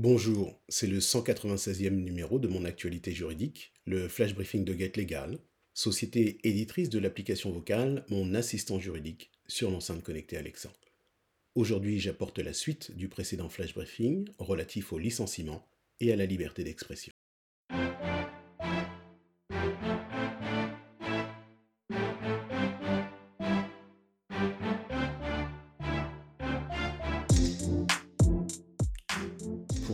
Bonjour, c'est le 196e numéro de mon actualité juridique, le flash briefing de Get Legal, société éditrice de l'application vocale Mon assistant juridique sur l'enceinte connectée Alexa. Aujourd'hui, j'apporte la suite du précédent flash briefing relatif au licenciement et à la liberté d'expression.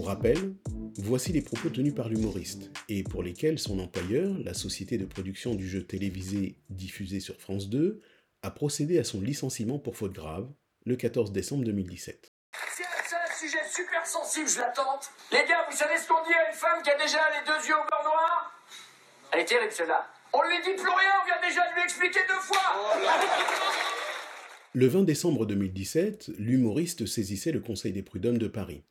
Pour rappel, voici les propos tenus par l'humoriste, et pour lesquels son employeur, la société de production du jeu télévisé diffusé sur France 2, a procédé à son licenciement pour faute grave le 14 décembre 2017. C'est un sujet super sensible, je l'attends. Les gars, vous savez ce qu'on dit à une femme qui a déjà les deux yeux au beurre noir? Elle est terrible celle-là. On lui dit plus rien, on vient déjà de lui expliquer deux fois Le 20 décembre 2017, l'humoriste saisissait le Conseil des prud'hommes de Paris.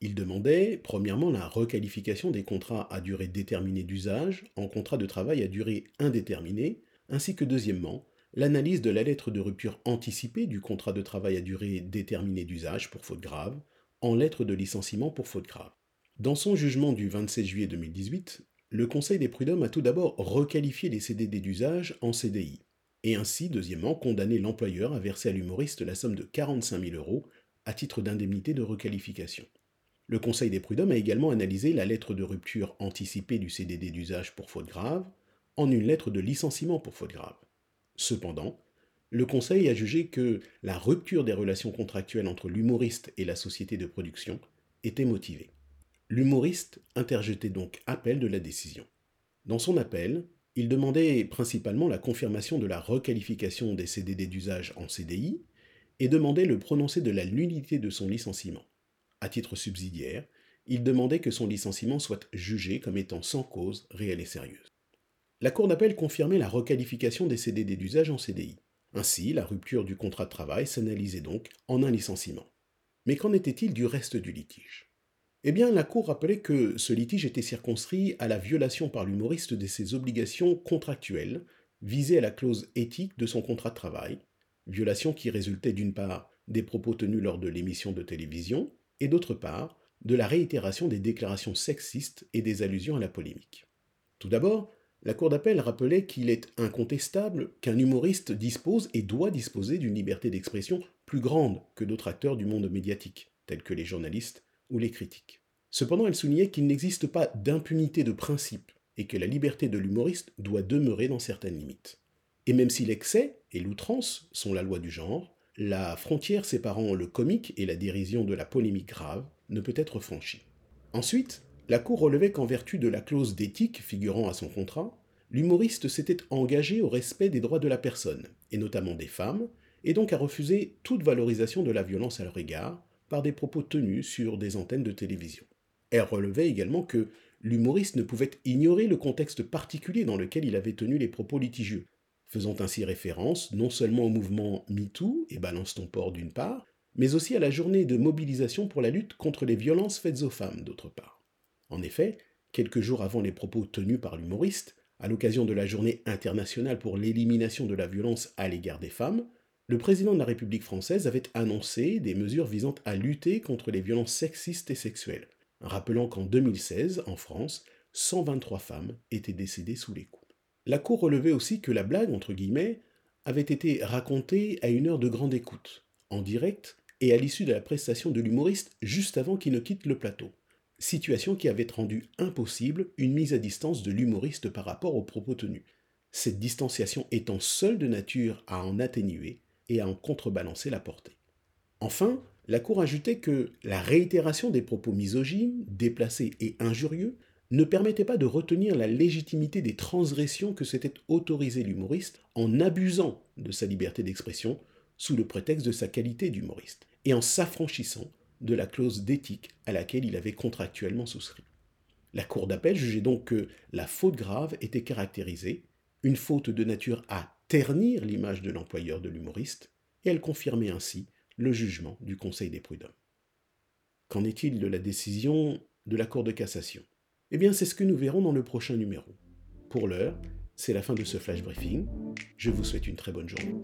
Il demandait, premièrement, la requalification des contrats à durée déterminée d'usage en contrats de travail à durée indéterminée, ainsi que deuxièmement, l'analyse de la lettre de rupture anticipée du contrat de travail à durée déterminée d'usage pour faute grave en lettre de licenciement pour faute grave. Dans son jugement du 27 juillet 2018, le Conseil des prud'hommes a tout d'abord requalifié les CDD d'usage en CDI, et ainsi, deuxièmement, condamné l'employeur à verser à l'humoriste la somme de 45 000 euros à titre d'indemnité de requalification. Le Conseil des prud'hommes a également analysé la lettre de rupture anticipée du CDD d'usage pour faute grave en une lettre de licenciement pour faute grave. Cependant, le Conseil a jugé que la rupture des relations contractuelles entre l'humoriste et la société de production était motivée. L'humoriste interjetait donc appel de la décision. Dans son appel, il demandait principalement la confirmation de la requalification des CDD d'usage en CDI et demandait le prononcé de la nullité de son licenciement. À titre subsidiaire, il demandait que son licenciement soit jugé comme étant sans cause réelle et sérieuse. La Cour d'appel confirmait la requalification des CDD d'usage en CDI. Ainsi, la rupture du contrat de travail s'analysait donc en un licenciement. Mais qu'en était-il du reste du litige? Eh bien, la Cour rappelait que ce litige était circonscrit à la violation par l'humoriste de ses obligations contractuelles visées à la clause éthique de son contrat de travail, violation qui résultait d'une part des propos tenus lors de l'émission de télévision, et d'autre part, de la réitération des déclarations sexistes et des allusions à la polémique. Tout d'abord, la Cour d'appel rappelait qu'il est incontestable qu'un humoriste dispose et doit disposer d'une liberté d'expression plus grande que d'autres acteurs du monde médiatique, tels que les journalistes ou les critiques. Cependant, elle soulignait qu'il n'existe pas d'impunité de principe et que la liberté de l'humoriste doit demeurer dans certaines limites. Et même si l'excès et l'outrance sont la loi du genre, la frontière séparant le comique et la dérision de la polémique grave ne peut être franchie. Ensuite, la Cour relevait qu'en vertu de la clause d'éthique figurant à son contrat, l'humoriste s'était engagé au respect des droits de la personne, et notamment des femmes, et donc à refuser toute valorisation de la violence à leur égard par des propos tenus sur des antennes de télévision. Elle relevait également que l'humoriste ne pouvait ignorer le contexte particulier dans lequel il avait tenu les propos litigieux, faisant ainsi référence non seulement au mouvement MeToo et Balance ton port d'une part, mais aussi à la journée de mobilisation pour la lutte contre les violences faites aux femmes d'autre part. En effet, quelques jours avant les propos tenus par l'humoriste, à l'occasion de la journée internationale pour l'élimination de la violence à l'égard des femmes, le président de la République française avait annoncé des mesures visant à lutter contre les violences sexistes et sexuelles, rappelant qu'en 2016, en France, 123 femmes étaient décédées sous les coups. La Cour relevait aussi que la blague, entre guillemets, avait été racontée à une heure de grande écoute, en direct et à l'issue de la prestation de l'humoriste juste avant qu'il ne quitte le plateau. Situation qui avait rendu impossible une mise à distance de l'humoriste par rapport aux propos tenus, cette distanciation étant seule de nature à en atténuer et à en contrebalancer la portée. Enfin, la Cour ajoutait que la réitération des propos misogynes, déplacés et injurieux ne permettait pas de retenir la légitimité des transgressions que s'était autorisé l'humoriste en abusant de sa liberté d'expression sous le prétexte de sa qualité d'humoriste, et en s'affranchissant de la clause d'éthique à laquelle il avait contractuellement souscrit. La Cour d'appel jugeait donc que la faute grave était caractérisée, une faute de nature à ternir l'image de l'employeur de l'humoriste, et elle confirmait ainsi le jugement du Conseil des prud'hommes. Qu'en est-il de la décision de la Cour de cassation? Eh bien, c'est ce que nous verrons dans le prochain numéro. Pour l'heure, c'est la fin de ce flash briefing. Je vous souhaite une très bonne journée.